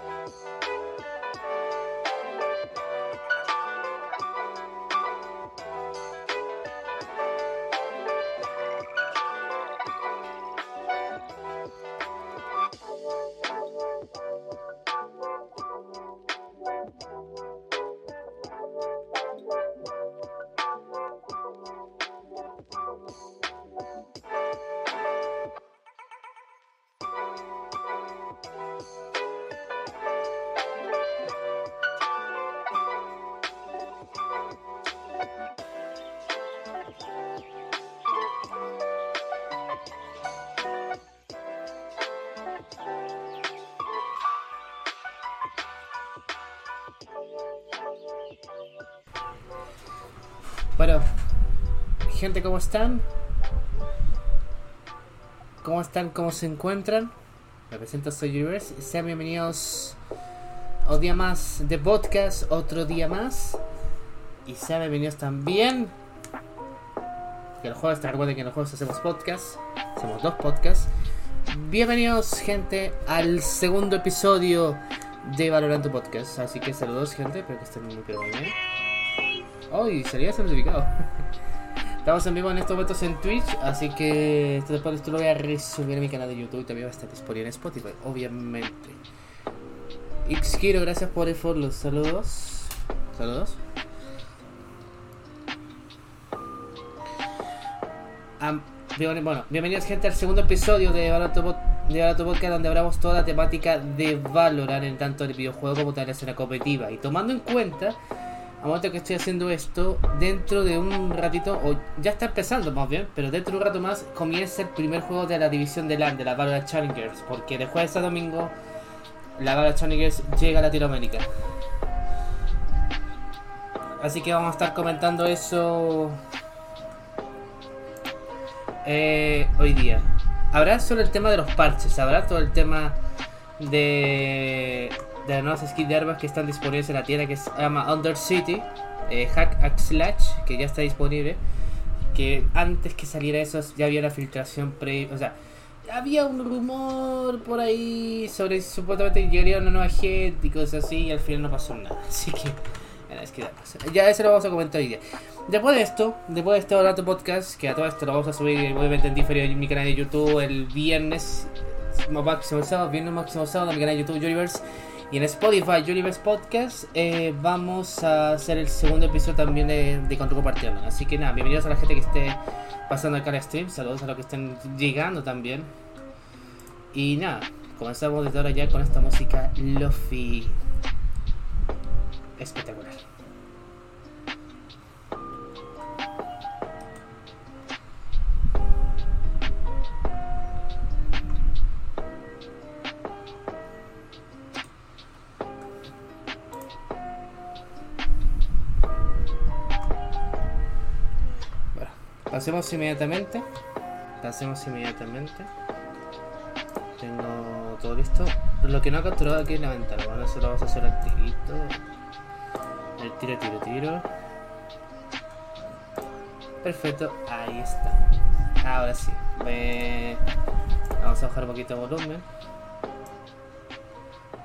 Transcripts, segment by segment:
Bueno, gente, ¿cómo están? ¿Cómo están? ¿Cómo se encuentran? Me presento, soy Universe. Sean bienvenidos a un día más de podcast, otro día más. Y sean bienvenidos también. Que el jueves, recuerden que en los jueves hacemos podcast. Hacemos dos podcasts. Bienvenidos, gente, al segundo episodio de Valorant tu Podcast. Así que saludos, gente. Espero que estén muy bien. Oh, y sería certificado. Estamos en vivo en estos momentos en Twitch, así que esto después esto lo voy a resubir en mi canal de YouTube y también va a estar disponible en Spotify, obviamente. Xkiro, gracias por el follow. Saludos. Saludos. Bueno, bienvenidos gente al segundo episodio de Valorant de donde hablamos toda la temática de Valorant en tanto el videojuego como tal la escena competitiva. Y tomando en cuenta al momento que estoy haciendo esto, dentro de un ratito, o ya está empezando más bien, pero dentro de un rato más comienza el primer juego de la división de LAN, de la Valorant Challengers, porque de jueves a domingo la Valorant Challengers llega a Latinoamérica. Así que vamos a estar comentando eso eh, hoy día. Habrá solo el tema de los parches, habrá todo el tema de, de las nuevas skins de armas que están disponibles en la tienda que se llama Undercity, eh, Hack and Slash, que ya está disponible. Que antes que saliera eso ya había la filtración pre. O sea, había un rumor por ahí sobre si supuestamente llegaría una nueva gente y cosas así, y al final no pasó nada. Así que. bueno, es que ya eso lo vamos a comentar hoy día. Después de esto, después de este Orato Podcast, que a todo esto lo vamos a subir obviamente en diferido en mi canal de YouTube el viernes máximo sábado, viernes máximo sábado en mi canal de YouTube Universe y en Spotify Universe Podcast eh, vamos a hacer el segundo episodio también de, de Control Partiendo. Así que nada, bienvenidos a la gente que esté pasando acá al stream, saludos a los que estén llegando también. Y nada, comenzamos desde ahora ya con esta música Lofi espectacular. Pasemos inmediatamente. Pasemos inmediatamente. Tengo todo listo. Lo que no ha capturado aquí es la ventana. Bueno, eso vamos a hacer al tirito. El tiro, tiro, tiro. Perfecto, ahí está. Ahora sí. Ve- Vamos a bajar un poquito de volumen.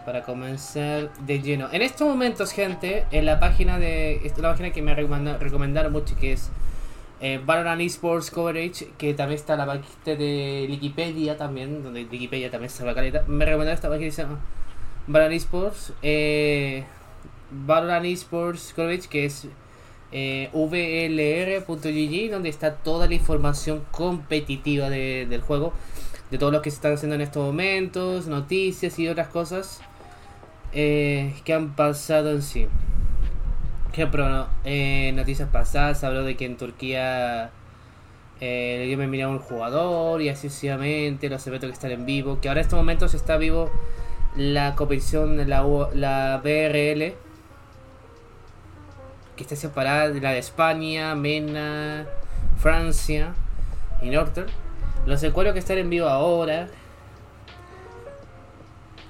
Para comenzar de lleno. En estos momentos, gente, en la página de. Esta es la página que me recomenda- recomendaron mucho, que es eh, Valorant Esports Coverage, que también está la página de Wikipedia también, donde Wikipedia también está la caleta. Me recomendaron esta página que se Valorant Esports. Eh, Valorant Esports Coverage, que es eh, vlr.gg, donde está toda la información competitiva de- del juego, de todo lo que se están haciendo en estos momentos, noticias y otras cosas eh, que han pasado en sí. Ejemplo, eh, noticias pasadas habló de que en Turquía eh, le dio un jugador y así sucesivamente, los eventos que están en vivo, que ahora en estos momentos está vivo la competición de la, la BRL, que está separada de la de España, Mena, Francia y Northern. Los encuentros que están en vivo ahora,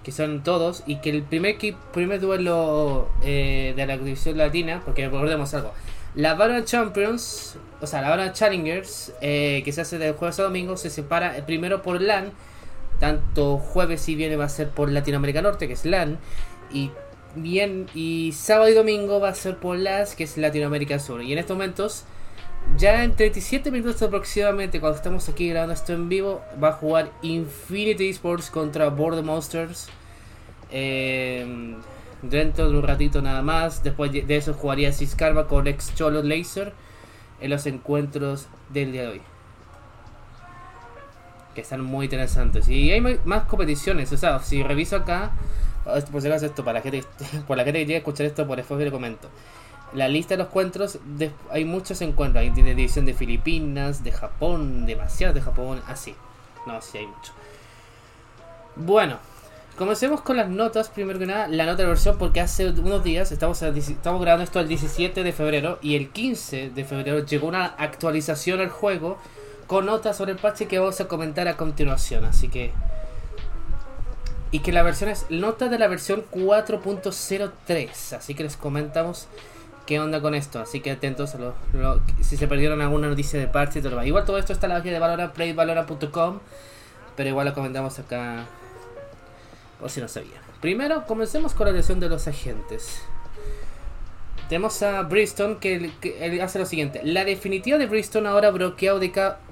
que son todos, y que el primer, primer duelo eh, de la división latina, porque recordemos algo, la Valorant Champions, o sea, la Valorant Challengers, eh, que se hace de jueves a domingo, se separa eh, primero por LAN, Tanto jueves y viernes va a ser por Latinoamérica Norte, que es LAN, y bien y sábado y domingo va a ser por LAS, que es Latinoamérica Sur. Y en estos momentos, ya en 37 minutos aproximadamente, cuando estamos aquí grabando esto en vivo, va a jugar Infinity Sports contra Border Monsters. Eh, dentro de un ratito nada más. Después de eso jugaría Ciscarva con ex Cholo Laser en los encuentros del día de hoy. Que están muy interesantes. Y hay más competiciones. O sea, si reviso acá, por si acaso esto, para la gente, por la que llegue a escuchar esto, por después le comento. La lista de los encuentros, hay muchos encuentros. Hay de división de Filipinas, de Japón, demasiados de Japón, así. No, sí hay mucho. Bueno, Comencemos con las notas, primero que nada, la nota de versión, porque hace unos días, estamos, estamos grabando esto el 17 de febrero, y el 15 de febrero llegó una actualización al juego con notas sobre el parche que vamos a comentar a continuación, así que... Y que la versión es nota de la versión 4.03, así que les comentamos qué onda con esto, así que atentos a lo, si se perdieron alguna noticia de parche todo lo. Igual todo esto está en la página de Valorant, playvalorant.com, pero igual lo comentamos acá o si no sabía. Primero, comencemos con la elección de los agentes. Tenemos a Bristol que, hace lo siguiente. La definitiva de Bristol ahora bloquea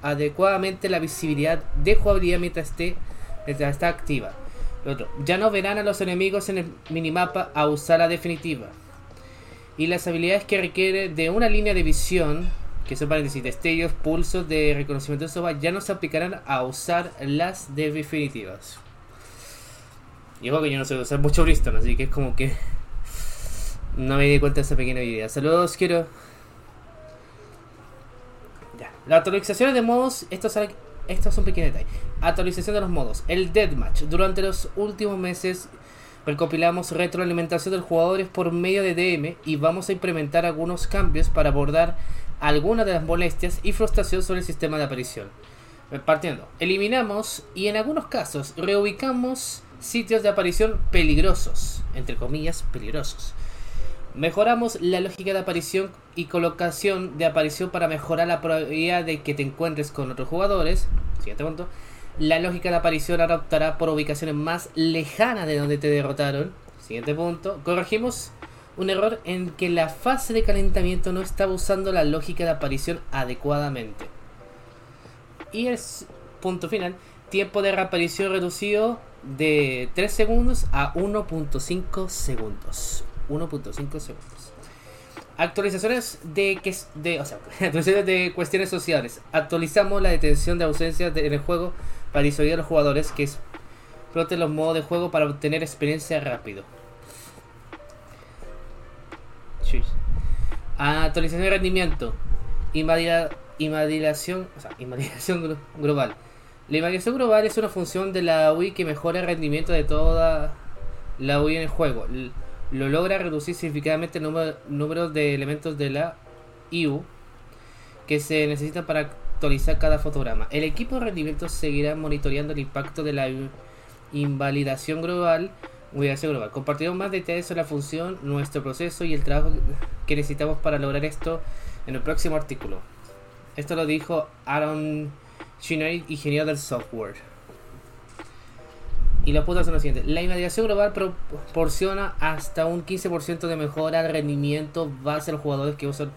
adecuadamente la visibilidad de jugabilidad mientras, esté, mientras está activa. otro, ya no verán a los enemigos en el minimapa a usar la definitiva. Y las habilidades que requiere de una línea de visión, que son paréntesis, destellos, pulsos de reconocimiento de soba, ya no se aplicarán a usar las definitivas. Y que yo no sé usar mucho Bristol, así que es como que no me di cuenta de esa pequeña idea. Saludos, quiero. Ya. Las actualizaciones de modos, estos estos son pequeños detalles. Actualización de los modos. El Deathmatch. Durante los últimos meses recopilamos retroalimentación de los jugadores por medio de DM y vamos a implementar algunos cambios para abordar algunas de las molestias y frustración sobre el sistema de aparición. Partiendo, eliminamos y en algunos casos reubicamos sitios de aparición peligrosos, entre comillas, peligrosos. Mejoramos la lógica de aparición y colocación de aparición para mejorar la probabilidad de que te encuentres con otros jugadores. Siguiente punto. La lógica de aparición ahora optará por ubicaciones más lejanas de donde te derrotaron. Siguiente punto. Corregimos un error en que la fase de calentamiento no estaba usando la lógica de aparición adecuadamente. Y el punto final. Tiempo de reaparición reducido de 3 segundos a 1.5 segundos. 1.5 segundos. Actualizaciones de, que, de, o sea, de cuestiones sociales. Actualizamos la detención de ausencia en el juego para disuadir a los jugadores que exploten los modos de juego para obtener experiencia rápido. Actualización de rendimiento. Invadilación, o sea, invadilación global. La invadiación global es una función de la UI que mejora el rendimiento de toda la UI en el juego. Lo logra reducir significativamente el número, de elementos de la IU que se necesitan para actualizar cada fotograma. El equipo de rendimiento seguirá monitoreando el impacto de la invalidación global. global. Compartiremos más detalles sobre la función, nuestro proceso y el trabajo que necesitamos para lograr esto en el próximo artículo. Esto lo dijo Aaron Shinari, ingeniero del software. Y las puntos son las siguientes. La invadiación global proporciona hasta un 15% de mejora al rendimiento base a los jugadores que usan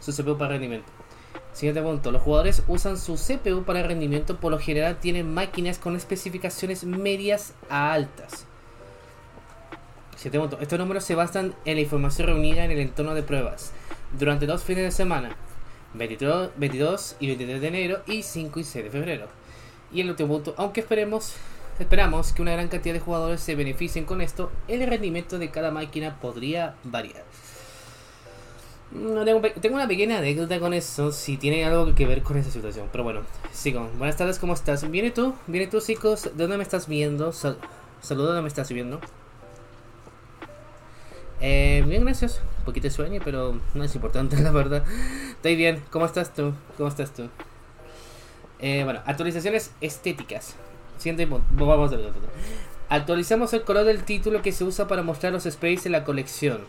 su CPU para rendimiento. Siguiente punto. Los jugadores usan su CPU para rendimiento. Por lo general tienen máquinas con especificaciones medias a altas. Siguiente punto. Estos números se basan en la información reunida en el entorno de pruebas. Durante dos fines de semana. 22, y 23 de enero y 5 y 6 de febrero. Y el último punto, aunque esperemos, esperamos que una gran cantidad de jugadores se beneficien con esto, el rendimiento de cada máquina podría variar. Tengo, tengo una pequeña anécdota con eso, si tiene algo que ver con esa situación. Pero bueno, sigo. Buenas tardes, ¿cómo estás? ¿Viene tú? ¿Viene tú, chicos? ¿De dónde me estás viendo? Sal Saludos, ¿dónde me estás viendo? Eh, bien, gracias. Un poquito de sueño, pero no es importante, la verdad. Estoy bien. ¿Cómo estás tú? ¿Cómo estás tú? Eh, bueno, actualizaciones estéticas. Siguiente Vamos a ver. Actualizamos el color del título que se usa para mostrar los space en la colección.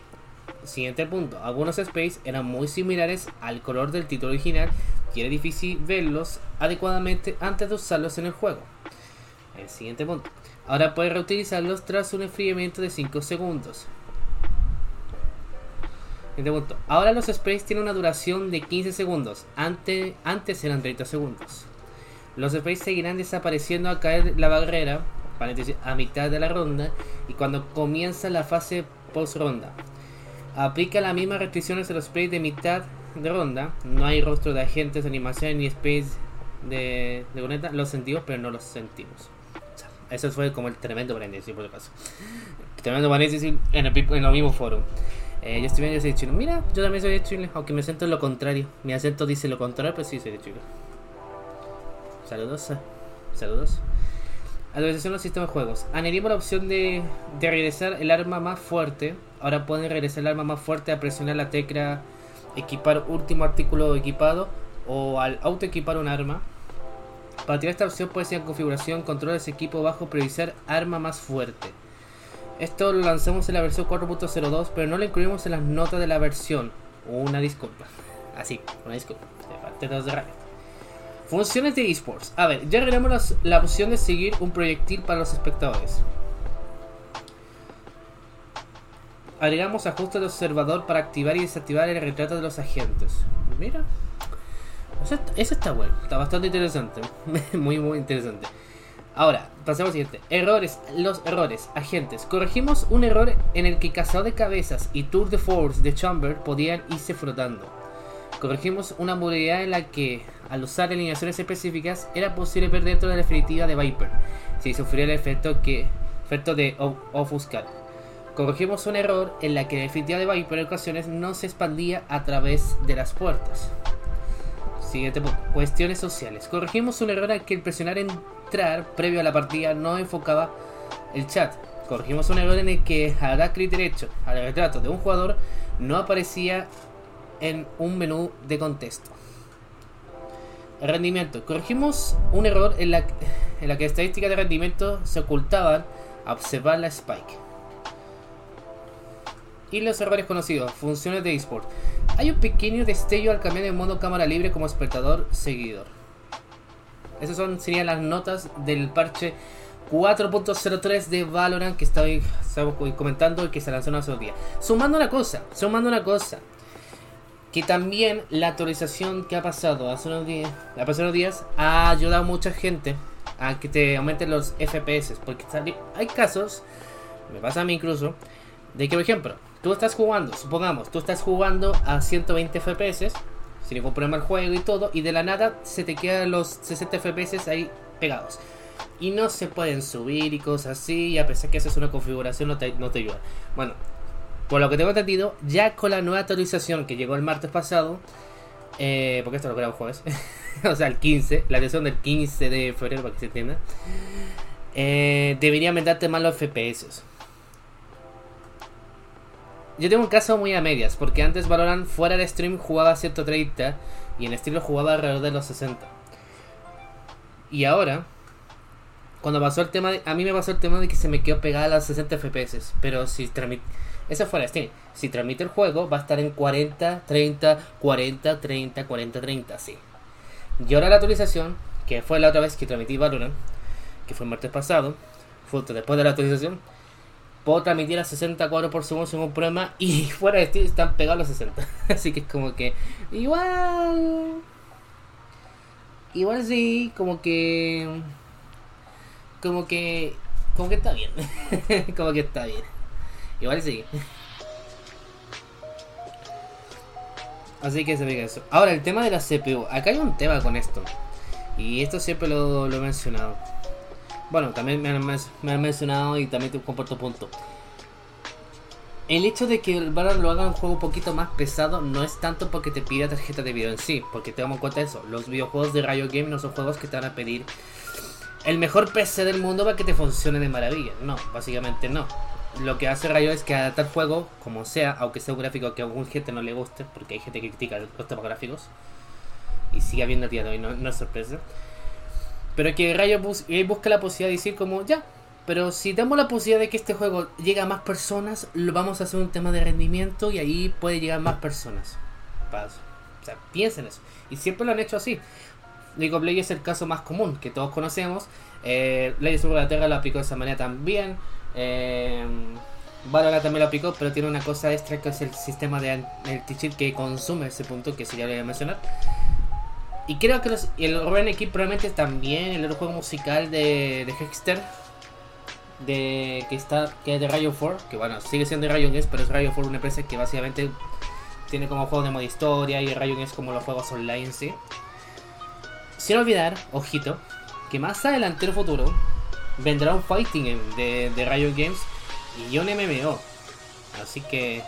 Siguiente punto. Algunos space eran muy similares al color del título original y era difícil verlos adecuadamente antes de usarlos en el juego. El siguiente punto. Ahora puedes reutilizarlos tras un enfriamiento de 5 segundos. Siguiente punto. Ahora los sprays tienen una duración de 15 segundos. Antes, antes eran 30 segundos. Los sprays seguirán desapareciendo al caer la barrera, a mitad de la ronda, y cuando comienza la fase post ronda. Aplica las mismas restricciones a los sprays de mitad de ronda. No hay rostro de agentes, animación ni sprays de, de Los sentimos, pero no los sentimos. Eso fue como el tremendo paréntesis, por caso. Tremendo paréntesis en el, mismo foro. Eh, yo estoy bien, yo soy de Chile. Mira, yo también soy de Chile, aunque me siento en lo contrario. Mi acento dice lo contrario, pero sí soy de Chile. Saludos. Saludos. Actualización los sistemas de juegos. Añadimos la opción de, de regresar el arma más fuerte. Ahora pueden regresar el arma más fuerte a presionar la tecla equipar último artículo equipado o al auto equipar un arma. Para tirar esta opción puede ser configuración, control de ese equipo bajo, priorizar arma más fuerte. Esto lo lanzamos en la versión 4.02, pero no lo incluimos en las notas de la versión. Una disculpa. Así, una disculpa. De parte de Funciones de esports. A ver, ya agregamos la opción de seguir un proyectil para los espectadores. Agregamos ajustes de observador para activar y desactivar el retrato de los agentes. Mira. Eso, está bueno. Está bastante interesante. muy, muy interesante. Ahora, pasemos al siguiente. Errores. Los errores. Agentes. Corregimos un error en el que Cazador de Cabezas y Tour de Force de Chamber podían irse frotando. Corregimos una modalidad en la que, al usar alineaciones específicas, era posible ver dentro de la definitiva de Viper, si sufría el efecto, que, efecto de ofuscar. Corregimos un error en la que la definitiva de Viper en ocasiones no se expandía a través de las puertas. Siguiente punto. Cuestiones sociales. Corregimos un error en que el presionar entrar previo a la partida no enfocaba el chat. Corregimos un error en el que al dar clic derecho al retrato de un jugador no aparecía en un menú de contexto. Rendimiento. Corregimos un error en la, en la que estadísticas de rendimiento se ocultaban a observar la spike. Y los errores conocidos, funciones de eSport. Hay un pequeño destello al cambiar de modo cámara libre como espectador seguidor. Esas son, serían las notas del parche 4.03 de Valorant que estoy, comentando y que se lanzó hace dos días. Sumando una cosa, sumando una cosa. Que también la actualización que ha pasado hace unos días, hace unos días ha ayudado a mucha gente a que te aumenten los FPS. Porque hay casos, me pasa a mí incluso, de que por ejemplo, tú estás jugando, supongamos, tú estás jugando a 120 FPS, sin ningún problema el juego y todo, y de la nada se te quedan los 60 FPS ahí pegados. Y no se pueden subir y cosas así, a pesar que haces una configuración no te, no te ayuda. Bueno, por lo que tengo entendido, ya con la nueva actualización que llegó el martes pasado, eh, porque esto lo grabo jueves, o sea, el 15, la versión del 15 de febrero, para que se entienda, eh, debería aumentarte más los FPS. Yo tengo un caso muy a medias, porque antes Valorant fuera de stream jugaba a 130 y en estilo jugaba alrededor de los 60. Y ahora, cuando pasó el tema, de, a mí me pasó el tema de que se me quedó pegada a las 60 FPS, pero si transmite, esa fuera de stream, si transmite el juego va a estar en 40, 30, 40, 30, 40, 30, así. Y ahora la actualización, que fue la otra vez que transmití Valorant, que fue el martes pasado, fue después de la actualización, puedo transmitir a 60 cuadros por segundo sin un problema y fuera de estilo están pegados los 60. Así que es como que igual igual sí, como que como que como que está bien. como que está bien. Igual sí. Así que se ve eso. Ahora, el tema de la CPU. Acá hay un tema con esto. Y esto siempre lo, lo he mencionado. Bueno, también me han, mencionado y también te comparto punto. El hecho de que el Valorant lo haga un juego un poquito más pesado no es tanto porque te pida tarjeta de video en sí, porque tengamos en cuenta eso. Los videojuegos de Rayo Game no son juegos que te van a pedir el mejor PC del mundo para que te funcione de maravilla. No, básicamente no. Lo que hace Rayo es que adaptar el juego, como sea, aunque sea un gráfico que a algún gente no le guste, porque hay gente que critica los temas gráficos, y sigue habiendo a día de hoy, no, no es sorpresa pero que Rayo busca la posibilidad de decir como, ya, pero si damos la posibilidad de que este juego llegue a más personas, lo vamos a hacer un tema de rendimiento y ahí puede llegar más personas. O sea, piensen eso. Y siempre lo han hecho así. League of Legends es el caso más común que todos conocemos. Eh, Legends of Runeterra lo aplicó de esa manera también. Eh, Valorant también lo aplicó, pero tiene una cosa extra que es el sistema de anti-cheat que consume ese punto que sí ya lo voy a mencionar. Y creo que los, el Run Equipe probablemente también el otro juego musical de, de Hexter de que está que es de Rayo 4, que bueno, sigue siendo de Rayo Games, pero es Rayo 4 una empresa que básicamente tiene como juego de modo historia y Rayo Games como los juegos online, sí. Sin olvidar, ojito, que más adelante en el futuro vendrá un fighting de, de Rayo Games y un MMO. Así que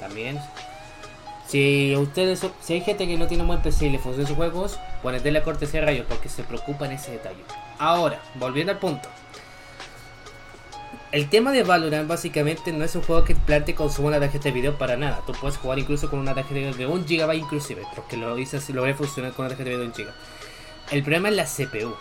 también si ustedes si hay gente que no tiene un buen PC y le funcionan sus juegos, ponete la cortesía de Rayo porque se preocupa en ese detalle. Ahora, volviendo al punto. El tema de Valorant básicamente no es un juego que plante consumo una tarjeta de video para nada. Tú puedes jugar incluso con una tarjeta de video de 1 GB inclusive, porque lo hice lo a funcionar con una tarjeta de video de 1 GB. El problema es la CPU.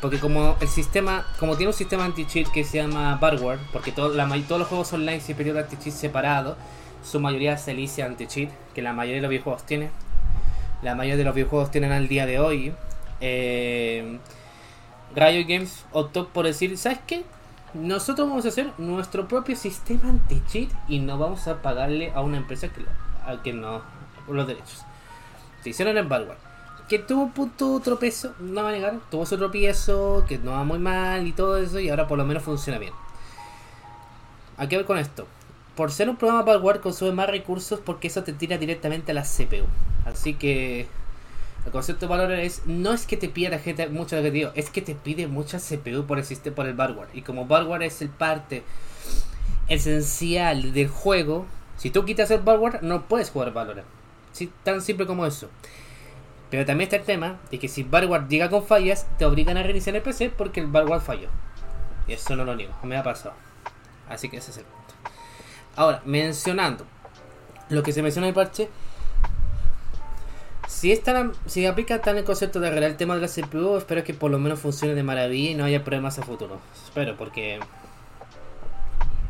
Porque como el sistema, como tiene un sistema anti-cheat que se llama Barware, porque todo, la, todos los juegos online se periodo anti-cheat separado, su mayoría se elige anti-cheat, que la mayoría de los videojuegos tiene. La mayoría de los videojuegos tienen al día de hoy. Eh, Riot Games optó por decir, ¿sabes qué? Nosotros vamos a hacer nuestro propio sistema anti-cheat y no vamos a pagarle a una empresa que, a que no los derechos. Se hicieron en Barware que tuvo un punto tropezo, no va a negar, tuvo su tropiezo, que no va muy mal y todo eso, y ahora por lo menos funciona bien. ¿A qué ver con esto? Por ser un programa Valware consume más recursos porque eso te tira directamente a la CPU. Así que el concepto de valor es no es que te pida la gente mucho de digo, es que te pide mucha CPU por el por el Valware. Y como Valware es el parte esencial del juego, si tú quitas el Valware no puedes jugar Valorant. Sí, tan simple como eso. Pero también está el tema de que si Barward llega con fallas, te obligan a reiniciar el PC porque el Barward falló. Y eso no lo niego, me ha pasado. Así que ese es el. Ahora, mencionando lo que se menciona en el parche, si, esta, si aplica tan el concepto de arreglar el tema de la CPU, espero que por lo menos funcione de maravilla y no haya problemas a futuro. Espero, porque.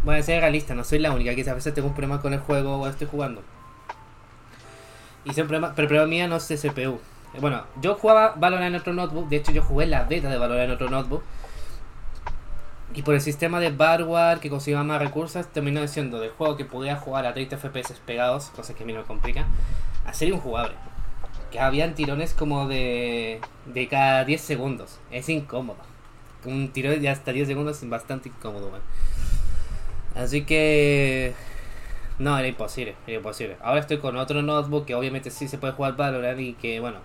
Voy a ser realista, no soy la única que a veces tengo un problema con el juego o estoy jugando. Y siempre pero el problema mía no es CPU. Bueno, yo jugaba Valorant en otro notebook. De hecho, yo jugué la beta de Valorant en otro notebook. Y por el sistema de Barware que conseguía más recursos, terminó siendo del juego que podía jugar a 30 FPS pegados, cosa que a mí me complica, a ser injugable. Que habían tirones como de, de cada 10 segundos. Es incómodo. Un tirón de hasta 10 segundos es bastante incómodo, Así que no, era imposible, era imposible. Ahora estoy con otro notebook que obviamente sí se puede jugar Valorant y que, bueno,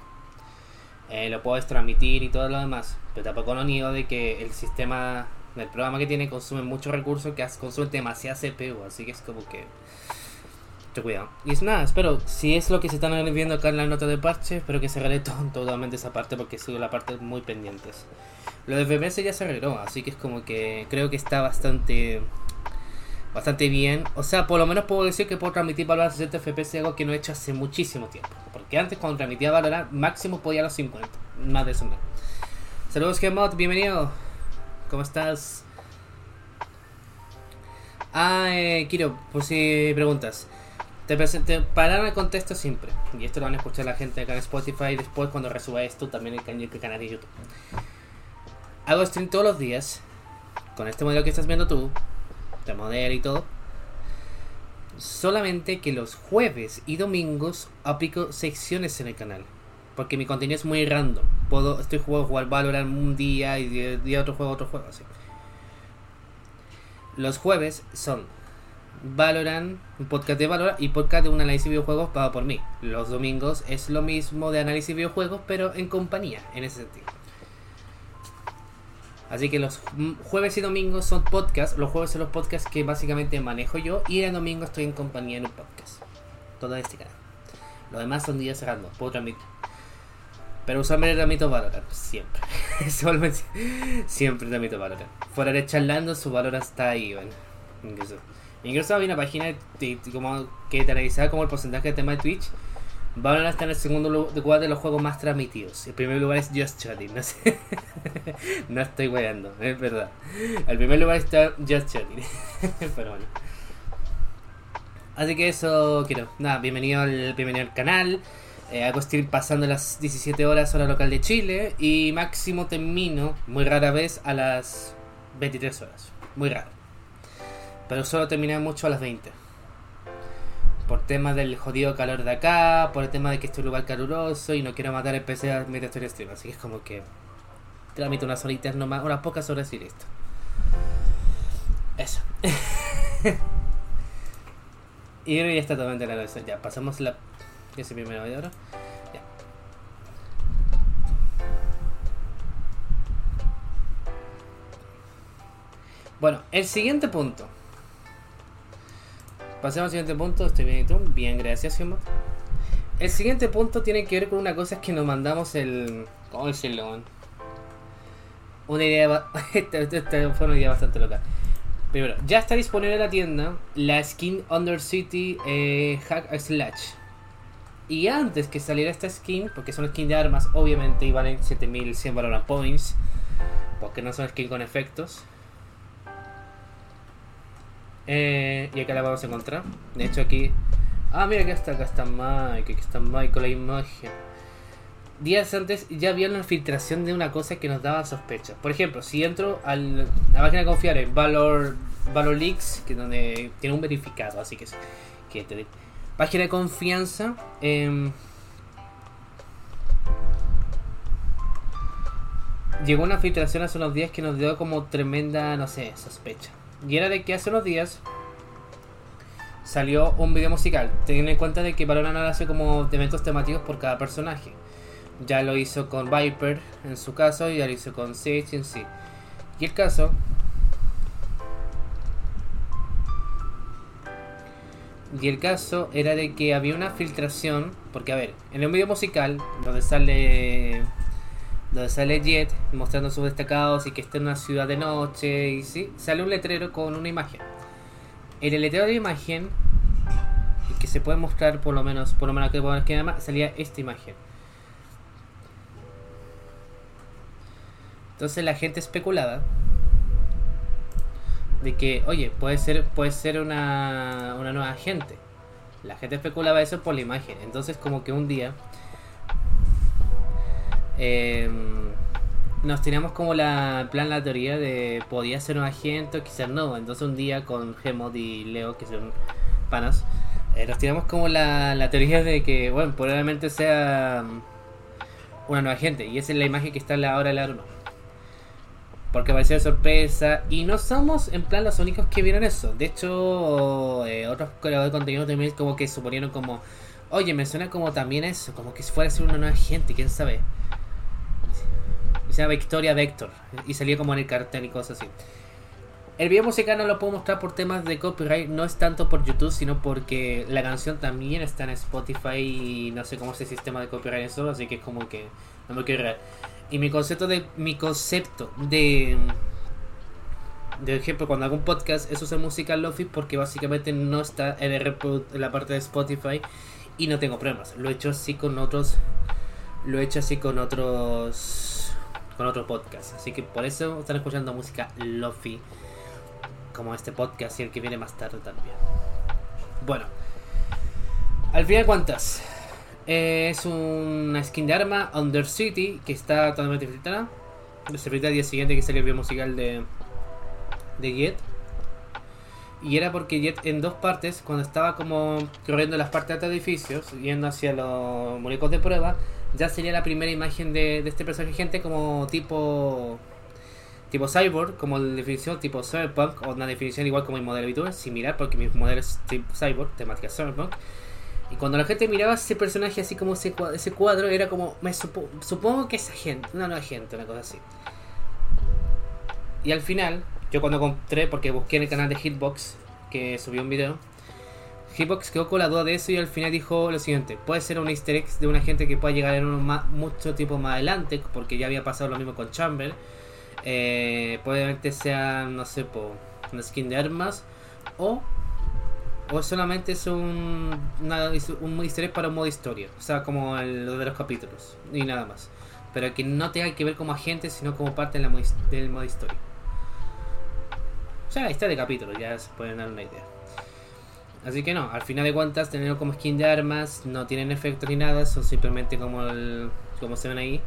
eh, lo puedes transmitir y todo lo demás. Pero tampoco no niego de que el sistema, el programa que tiene consume muchos recursos que consume demasiada CPU, así que es como que... Mucho cuidado. Y es nada, espero, si es lo que se están viendo acá en la nota de parche, espero que se arregle totalmente esa parte porque sido la parte muy pendientes. Lo de FPS ya se arregló, así que es como que creo que está bastante bastante bien. O sea, por lo menos puedo decir que puedo transmitir Valorant a 60 FPS, algo que no he hecho hace muchísimo tiempo. Porque antes cuando transmitía Valorant, máximo podía los 50. Más de eso no. Saludos Gemot, bienvenido. ¿Cómo estás? Ah, eh, Kiro, por si preguntas. Te, presente, para el contexto siempre. Y esto lo van a escuchar la gente acá en Spotify después cuando resuba esto también en el canal de YouTube. Hago stream todos los días. Con este modelo que estás viendo tú de modelo y todo. Solamente que los jueves y domingos aplico secciones en el canal. Porque mi contenido es muy random. Estoy jugando jugar Valorant un día y día otro juego, otro juego, así. Los jueves son Valorant, un podcast de Valorant y podcast de un análisis de videojuegos pagado por mí. Los domingos es lo mismo de análisis de videojuegos, pero en compañía, en ese sentido. Así que los jueves y domingos son podcasts. Los jueves son los podcasts que básicamente manejo yo. Y el domingo estoy en compañía en un podcast. Todo este canal. Los demás son días cerrando. Puedo transmitir. Pero usualmente transmito Valorant. Siempre. siempre transmito Valorant. Fuera de charlando, su valor está ahí. Bueno. Incluso. Incluso había una página como que te analizaba como el porcentaje de tema de Twitch Valorant está en el segundo lugar de los juegos más transmitidos. El primer lugar es Just Chatting. No sé. no estoy weando, es verdad. El primer lugar está Just Chatting. Pero bueno. Así que eso quiero. Nada, bienvenido al, bienvenido al canal. Eh, hago stream pasando las 17 horas hora local de Chile y máximo termino, muy rara vez, a las 23 horas. Muy raro. Pero solo terminé mucho a las 20. Por tema del jodido calor de acá, por el tema de que este lugar caluroso y no quiero matar el PC mientras estoy stream. Así que es como que tramito unas horitas nomás, unas pocas horas y listo. Eso. y ya está totalmente la cabeza. Ya, pasamos la ese primero de oro. Ya. Bueno, el siguiente punto. Pasemos al siguiente punto. Estoy bien y tú. Bien, gracias, Simón. El siguiente punto tiene que ver con una cosa que nos mandamos el. ¿Cómo decirlo? Una idea. Esta fue una idea bastante loca. Primero, ya está disponible en la tienda la skin Undercity eh, Hack Slash. Y antes que saliera esta skin, porque son skin de armas, obviamente, y valen 7100 Valorant Points, porque no son skin con efectos. Eh, y acá la vamos a encontrar. De hecho, aquí. Ah, mira, acá está, acá está Mike, aquí está Mike con la imagen. Días antes ya había una filtración de una cosa que nos daba sospecha. Por ejemplo, si entro a la página de confiar en Valor, Valor Leaks, que donde tiene un verificado, así que. Que te, Página de confianza. Em, llegó una filtración hace unos días que nos dio como tremenda, no sé, sospecha. Y era de que hace unos días salió un video musical. Teniendo en cuenta de que Valorant hace como eventos temáticos por cada personaje. Ya lo hizo con Viper en su caso y ya lo hizo con Sage en sí. Y el caso Y el caso era de que había una filtración, porque a ver, en el video musical, donde sale donde sale Jet mostrando sus destacados y que está en una ciudad de noche y sí, sale un letrero con una imagen. En el letrero de imagen que se puede mostrar por lo menos, por lo menos que nada más, salía esta imagen. Entonces la gente especulaba de que, oye, puede ser, puede ser una, una nueva gente. La gente especulaba eso por la imagen. Entonces como que un día em, nos teníamos como la plan la teoría de podía ser un agente o quizás no. Entonces un día con Gemod y Leo, que son panas, eh, nos tiramos como la, la teoría de que, bueno, probablemente sea una nueva gente. Y esa es la imagen que está en la arma porque pareció de sorpresa y no somos en plan los únicos que vieron eso. De hecho, eh, otros creadores de contenido también como que suponieron como, oye, me suena como también eso, como que si fuera a ser una nueva gente, quién sabe. Se llama Victoria Vector y salía como en el cartel y cosas así. El video musical no lo puedo mostrar por temas de copyright, no es tanto por YouTube, sino porque la canción también está en Spotify y no sé cómo es el sistema de copyright eso, así que es como que no me quiero y mi concepto de. Mi concepto de. De ejemplo, cuando hago un podcast, eso es música lofi porque básicamente no está en, la parte de Spotify y no tengo problemas. Lo he hecho así con otros. Lo he hecho así con otros. Con otros podcasts. Así que por eso están escuchando música lofi. Como este podcast y el que viene más tarde también. Bueno. Al final, es una skin de arma, Undercity, que está totalmente filtrada. Se filtra el día siguiente que salió el video musical de, de Jet. Y era porque Jet en dos partes, cuando estaba como corriendo las partes de edificios, yendo hacia los muñecos de prueba, ya sería la primera imagen de, de este personaje gente como tipo tipo cyborg, como la definición tipo cyberpunk, o una definición igual como mi modelo habitual, similar porque mi modelo es tipo cyborg, temática cyberpunk. Y cuando la gente miraba ese personaje así como ese cuadro, ese cuadro era como, me supongo que es agente, una nueva gente, una cosa así. Y al final, yo cuando encontré, porque busqué en el canal de Hitbox, que subió un video, Hitbox quedó con la duda de eso y al final dijo lo siguiente, puede ser un easter egg de una gente que pueda llegar en un mucho tiempo más adelante, porque ya había pasado lo mismo con Chamber. Eh, probablemente sea, no sé, una skin de armas o o solamente es un, una, un easter para un modo historia, o sea, como lo de los capítulos, y nada más. Pero que no tenga que ver como agente, sino como parte del modo historia. O sea, está de capítulo, ya se pueden dar una idea. Así que no, al final de cuentas, tenerlo como skin de armas no tienen efecto ni nada, son simplemente como el, como se ven ahí.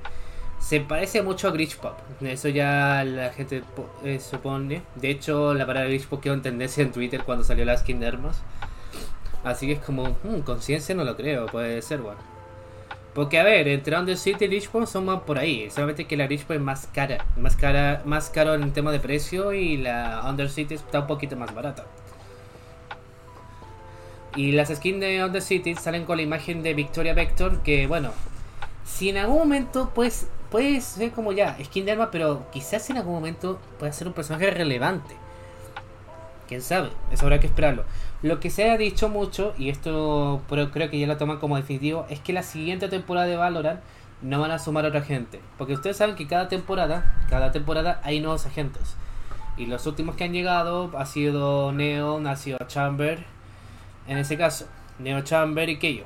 Se parece mucho a Glitch Pop, eso ya la gente eh, supone. De hecho, la palabra Glitch Pop quedó en tendencia en Twitter cuando salió la skin de armas. Así que es como, hmm, conciencia no lo creo, puede ser, bueno. Porque a ver, entre Under City y Richmond son más por ahí. Solamente que la Richmond es más cara. Más cara, más caro en tema de precio y la Under City está un poquito más barata. Y las skins de Under City salen con la imagen de Victoria Vector. Que bueno, si en algún momento pues puede ser como ya, skin de arma, pero quizás en algún momento pueda ser un personaje relevante. Quién sabe, eso habrá que esperarlo. Lo que se ha dicho mucho, y esto pero creo que ya lo toman como definitivo, es que la siguiente temporada de Valorant no van a sumar a otra gente. Porque ustedes saben que cada temporada, cada temporada hay nuevos agentes. Y los últimos que han llegado ha sido Neon, ha sido Chamber. En ese caso, Neo Chamber y Keio.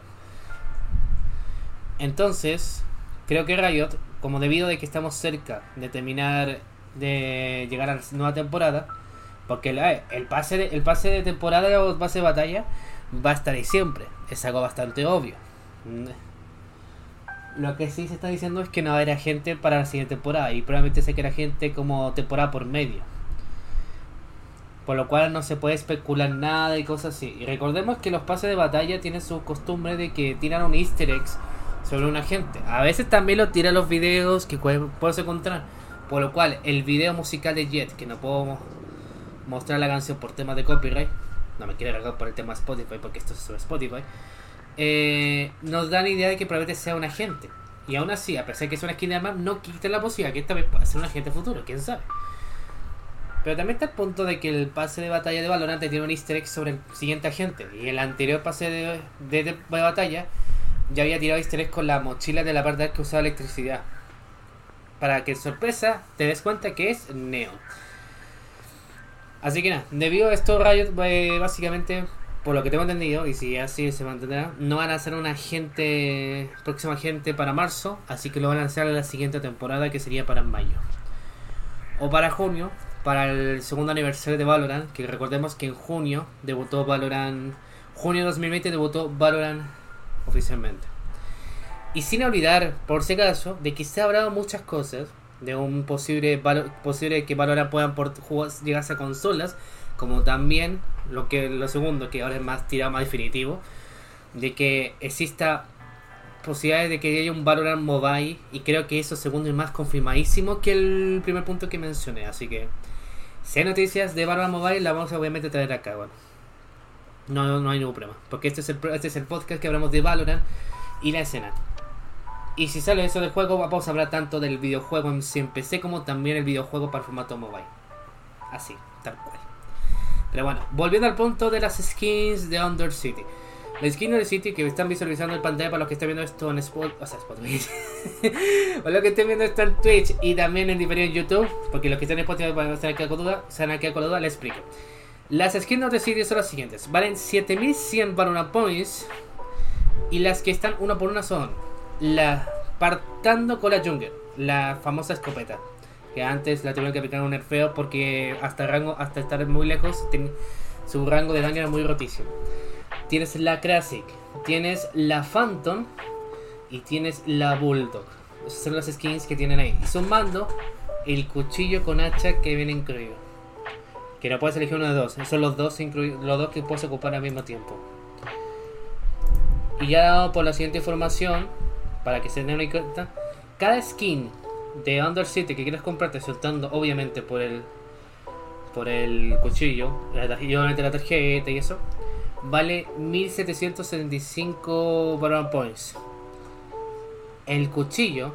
Entonces, creo que Riot, como debido de que estamos cerca de terminar de llegar a la nueva temporada, porque el, pase de, el pase de temporada o pase de batalla va a estar ahí siempre. Es algo bastante obvio. Lo que sí se está diciendo es que no haber gente para la siguiente temporada. Y probablemente se queda gente como temporada por medio. Por lo cual no se puede especular nada y cosas así. Y recordemos que los pases de batalla tienen su costumbre de que tiran un easter eggs sobre un agente. A veces también lo tiran los videos que puedes encontrar. Por lo cual el video musical de Jet, que no puedo mostrar la canción por temas de copyright, no me quiero arreglar por el tema Spotify porque esto es sobre Spotify, eh, nos dan idea de que probablemente sea un agente. Y aún así, a pesar de que es una skin de armas, no quita la posibilidad que esta vez pueda ser un agente futuro, quién sabe. Pero también está el punto de que el pase de batalla de Valorant tiene un easter egg sobre el siguiente agente. Y el anterior pase de, de, batalla ya había tirado easter con la mochila de la parte que usaba electricidad. Para que sorpresa te des cuenta que es Neo. Así que nada, debido a esto Riot eh, básicamente, por lo que tengo entendido, y si así se mantendrá, no van a hacer un agente, próximo agente para marzo, así que lo van a lanzar en la siguiente temporada que sería para mayo. O para junio, para el segundo aniversario de Valorant, que recordemos que en junio debutó Valorant, junio 2020 debutó Valorant oficialmente. Y sin olvidar, por si acaso, de que se ha hablado muchas cosas, de un posible posible que Valorant puedan por, llegarse a consolas, como también lo que lo segundo que ahora es más tirado más definitivo, de que exista posibilidades de que haya un Valorant Mobile y creo que eso segundo es más confirmadísimo que el primer punto que mencioné, así que si hay noticias de Valorant Mobile la vamos a obviamente traer acá, bueno. No, no hay ningún problema, porque este es el este es el podcast que hablamos de Valorant y la escena. Y si sale eso del juego, vamos a hablar tanto del videojuego en, sí PC como también el videojuego para formato mobile. Así, tal cual. Pero bueno, volviendo al punto de las skins de Under City. La skin de City que están visualizando en pantalla para los que estén viendo esto en Spot, o sea, Spotify. para los que estén viendo esto en Twitch y también en diferido en YouTube, porque los que están en Spotify van a estar aquí con duda, se van a quedar con duda, les explico. Las skins de City son las siguientes: valen 7100 una Points y las que están una por una son la partando con la Jungle, la famosa escopeta. Que antes la tuvieron que aplicar un nerfeo porque hasta rango, hasta estar muy lejos, su rango de daño era muy rotísimo. Tienes la Classic, tienes la Phantom y tienes la Bulldog. Esas son las skins que tienen ahí. Y sumando el cuchillo con hacha que viene incluido. Que no puedes elegir uno de dos. Son los dos, los dos que puedes ocupar al mismo tiempo. Y ya por la siguiente información, para que se den una cuenta, cada skin de Under City que quieras comprarte, soltando obviamente por el por el cuchillo, y obviamente la tarjeta y eso, vale 1775 Baron Points. El cuchillo,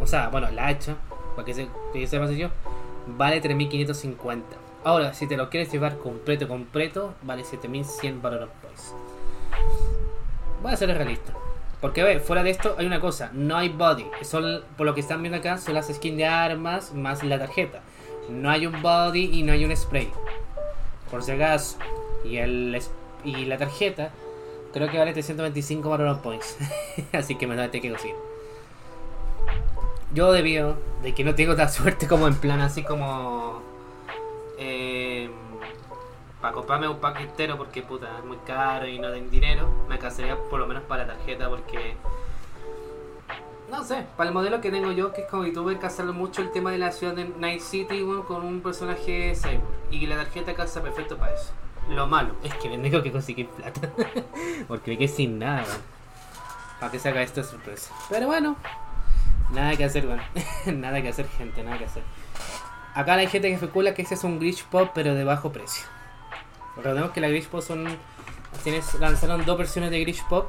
o sea, bueno, la hacha, para que se, que sea más sencillo, vale 3550. Ahora, si te lo quieres llevar completo, completo, vale 7100 Baron Points. Voy a ser realista. Porque, a ver, fuera de esto hay una cosa, no hay body. Son, por lo que están viendo acá, son las skins de armas más la tarjeta. No hay un body y no hay un spray. Por si acaso. Y, el, y la tarjeta creo que vale 325 Valorant Points. así que me da que conseguir. Yo debido de que no tengo tanta suerte como en plan así como... Para comprarme un pack entero porque puta es muy caro y no tengo dinero, me alcanzaría por lo menos para la tarjeta porque no sé, para el modelo que tengo yo, que es como que casarlo mucho el tema de la ciudad de Night City bueno, con un personaje cyborg y la tarjeta casa perfecto para eso. Lo malo es que tengo que conseguir plata porque me quedé sin nada. weón. Para que se haga esto de sorpresa. Pero bueno, nada que hacer, bueno. nada que hacer, gente, nada que hacer. Acá hay gente que especula que ese es un Glitch Pop, pero de bajo precio. Recordemos que la Glitch Pop son. Tienes, lanzaron dos versiones de Glitch Pop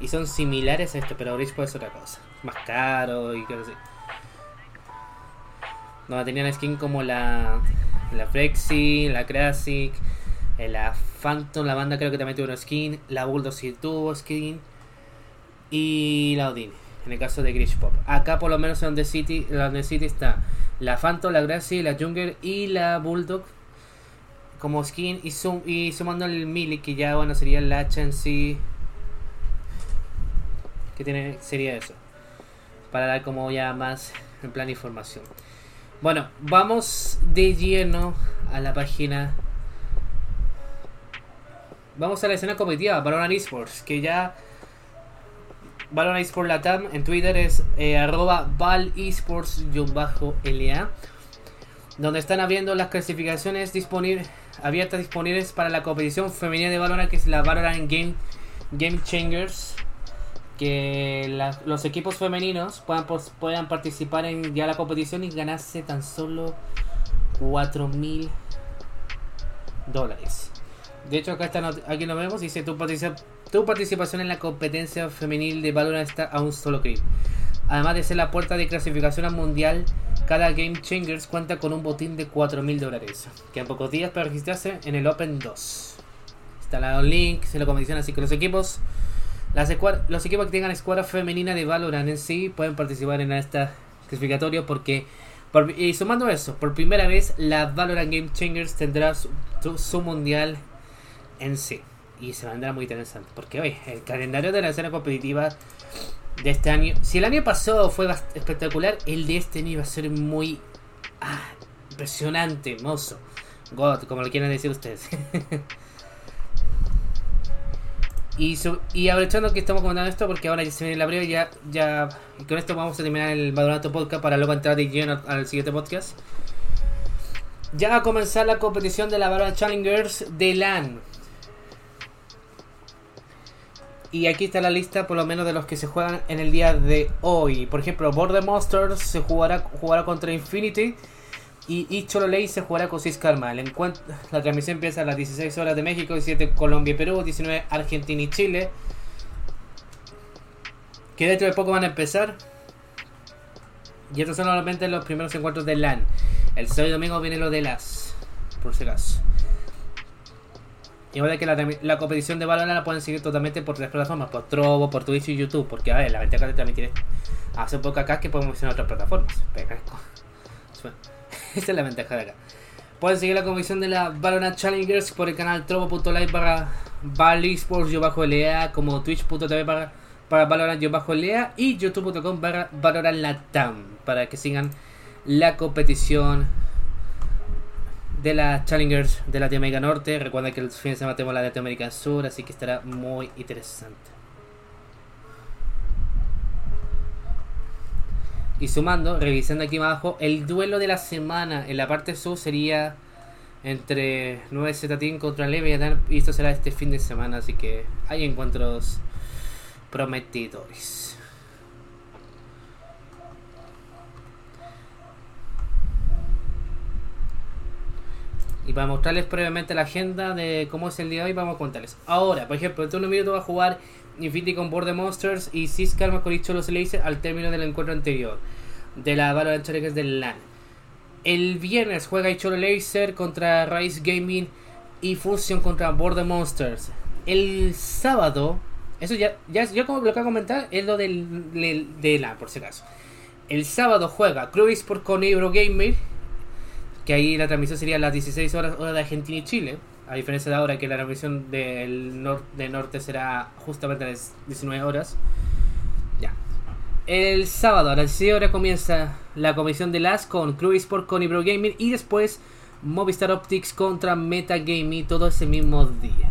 y son similares a esto, pero Glitch Pop es otra cosa. Más caro y cosas así. No, tenían skin como la. La Frexy, la Classic, eh, la Phantom, la banda creo que también tuvo skin, la Bulldog sí tuvo skin y la Odin, en el caso de Glitch Pop. Acá por lo menos en The City, en The City está la Phantom, la Gracie, la Junger y la Bulldog como skin y, sum, y sumando el Melee que ya bueno sería el hacha en que tiene sería eso para dar como ya más en plan información. Bueno vamos de lleno a la página. Vamos a la escena competitiva Valorant Esports que ya Valorant Esports Latam en Twitter es eh, arroba val esports-la donde están abriendo las clasificaciones disponibles abiertas disponibles para la competición femenina de Valorant que es la Valorant Game Game Changers que la- los equipos femeninos puedan, pos- puedan participar en ya la competición y ganarse tan solo 4 mil dólares. De hecho, acá está, aquí lo vemos, dice tu, participa- tu participación en la competencia femenil de Valorant está a un solo clic. Además de ser la puerta de clasificación al mundial, cada Game Changers cuenta con un botín de 4 mil dólares. Quedan pocos días para registrarse en el Open 2. Está la link, se lo condición, así que los equipos los equipos que tengan escuadra femenina de Valorant en sí pueden participar en esta clasificatorio porque por- y sumando eso, por primera vez la Valorant Game Changers tendrá su mundial en sí y se vendrá muy interesante porque oye, el calendario de la escena competitiva de este año, si el año pasado fue espectacular, el de este año va a ser muy ah, impresionante, hermoso. God, como lo quieran decir ustedes. Y, y aprovechando que estamos comentando esto, porque ahora ya se viene la breve, ya, ya y con esto vamos a terminar el Valorant Podcast para luego entrar de lleno al, al siguiente podcast. Ya va a comenzar la competición de la Valorant Challengers de LAN. Y aquí está la lista, por lo menos, de los que se juegan en el día de hoy. Por ejemplo, Border Monsters se jugará, jugará contra Infinity. Y Ichololei se jugará con Sis Karma. La transmisión empieza a las 16 horas de México, 17 Colombia y Perú, 19 Argentina y Chile. Que dentro de poco van a empezar. Y estos son normalmente los primeros encuentros de LAN. El sábado y domingo viene lo de las. Por. Igual que la, la competición de Valorant la pueden seguir totalmente por tres plataformas, por Trovo, por Twitch y YouTube, porque a la ventaja de transmitir hace poco acá que podemos usar otras plataformas. Esa es la ventaja de acá. Pueden seguir la competición de la Valorant Challengers por el canal trovo.live para valisports-lea como twitch.tv para, para valorant-lea y youtube.com para valorant latam para que sigan la competición de las Challengers de Latinoamérica Norte. Recuerda que el fin de semana tenemos la de Latinoamérica Sur, así que estará muy interesante. Y sumando, revisando aquí abajo, el duelo de la semana en la parte sur sería entre 9Z Team contra Leviathan. Y esto será este fin de semana, así que hay encuentros prometedores. Y para mostrarles previamente la agenda de cómo es el día de hoy, vamos a contarles. Ahora, por ejemplo, en turno minuto va a jugar Infinity con Border Monsters y Sis Karma con Icholo Laser al término del encuentro anterior de la Valorant Challengers del LAN. El viernes juega Icholo Laser contra Rise Gaming y Fusion contra Border Monsters. El sábado, eso ya, ya yo como lo que voy a comentar es lo del, del, de LAN, por si acaso. El sábado juega Cruise por con Eurogamer que ahí la transmisión sería a las 16 horas hora de Argentina y Chile, a diferencia de ahora que la transmisión del nor de norte será justamente a las 19 horas. Ya. El sábado a las 16 horas comienza la comisión de las con Crew Sport con Ibro Gaming y después Movistar Optics contra Metagaming todo ese mismo día.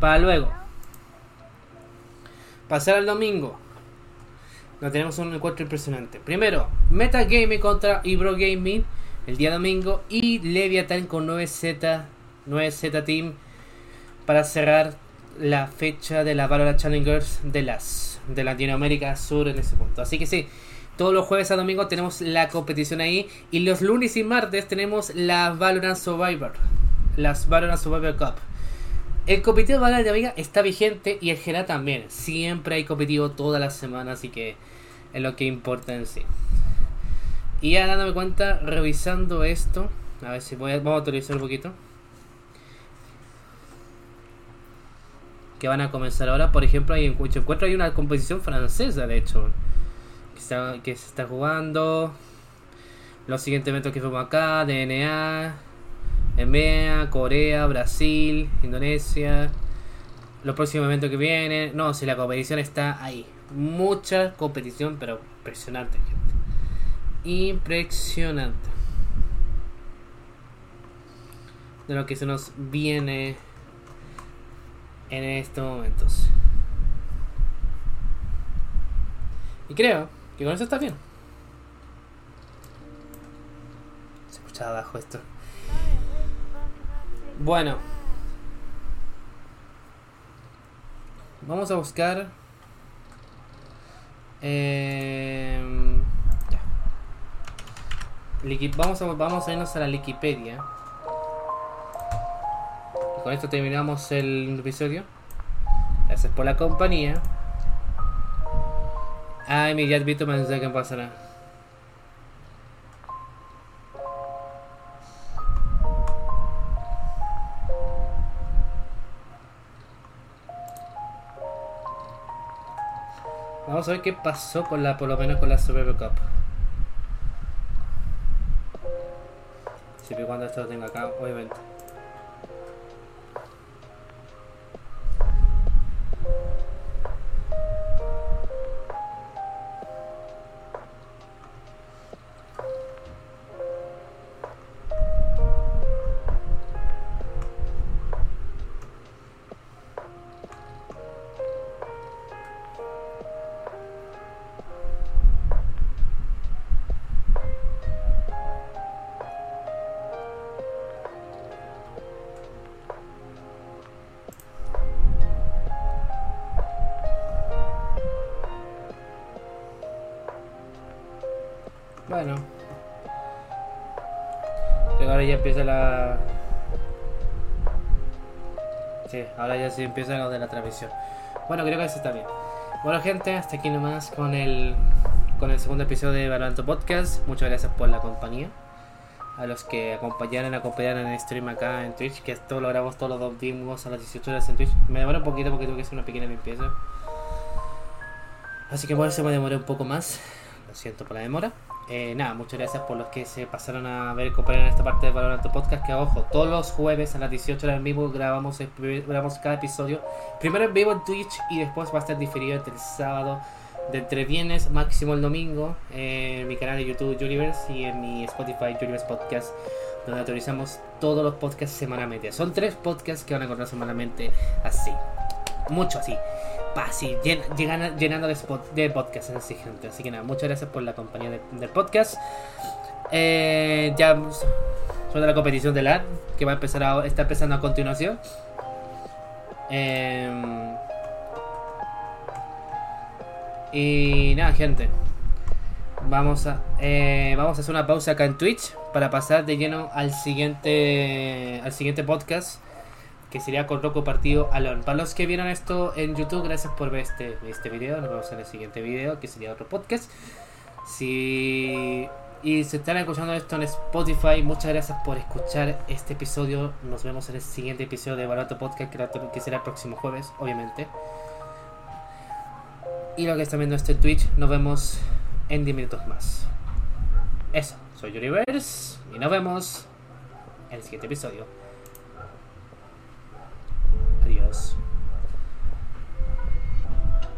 Para luego pasar al domingo. No tenemos un encuentro impresionante. Primero, Metagaming contra Ibro Gaming el día domingo y Leviathan con 9Z 9Z Team para cerrar la fecha de la Valorant Challengers de las de Latinoamérica Sur en ese punto. Así que sí, todos los jueves a domingo tenemos la competición ahí y los lunes y martes tenemos la Valorant Survivor, las Valorant Survivor Cup. El competitivo de Valorant de Amiga está vigente y el GENA también. Siempre hay competitivo todas las semanas, así que es lo que importa en sí. Y ya dándome cuenta, revisando esto, a ver si voy a, vamos actualizar un poquito. que van a comenzar ahora. Por ejemplo, hay encuentro hay una composición francesa, de hecho, que, se está jugando. Los siguientes eventos que fuimos acá, DNA, EMEA, Corea, Brasil, Indonesia. Los próximos eventos que vienen. No, si la competición está ahí. Mucha competición, pero impresionante, gente. Impresionante. De lo que se nos viene en estos momentos. Y creo que con eso está bien. Se escucha abajo esto. Bueno. Vamos a buscar. Eh, vamos, a, vamos a irnos a la Wikipedia con esto terminamos el episodio. Gracias por la compañía. Ay, mi ya visto mensaje que pasará. Vamos a ver qué pasó con la, por lo menos con la Super Cup. Siempre cuando esto lo tenga acá, obviamente. Empieza la... Sí, ahora ya sí empieza lo de la transmisión. Bueno, creo que eso está bien. Bueno gente, hasta aquí nomás con el con el segundo episodio de Valorant Podcast. Muchas gracias por la compañía. A los que acompañaron, acompañaron en el stream acá en Twitch, que esto lo grabamos todos los dos días a las 18 horas en Twitch. Me demoré un poquito porque tuve que hacer una pequeña limpieza. Así que por eso me demoré un poco más. Lo siento por la demora. Eh, nada, muchas gracias por los que se pasaron a ver y comparar en esta parte de Valorant Podcast. Que ojo, todos los jueves a las 18 horas en vivo grabamos, grabamos cada episodio. Primero en vivo en Twitch y después va a estar diferido entre el sábado, de entre viernes, máximo el domingo, en mi canal de YouTube Universe y en mi Spotify Universe Podcast, donde autorizamos todos los podcasts semanalmente. Son tres podcasts que van a encontrar semanalmente así, mucho así así, llenando de, spot, de podcast así, gente. Así que nada, muchas gracias por la compañía del podcast. Eh, ya suena la competición de LAN, que va a empezar a, está empezando a continuación. Em, y nada, gente. Vamos a, eh, vamos a hacer una pausa acá en Twitch para pasar de lleno al siguiente, al siguiente podcast que sería con Rocco Partido Alon. Para los que vieron esto en YouTube, gracias por ver este, este video. Nos vemos en el siguiente video, que sería otro podcast. Si y se están escuchando esto en Spotify, muchas gracias por escuchar este episodio. Nos vemos en el siguiente episodio de Barato Podcast, que será el próximo jueves, obviamente. Y lo que están viendo este Twitch, nos vemos en 10 minutos más. Eso, soy Universe y nos vemos en el siguiente episodio. this.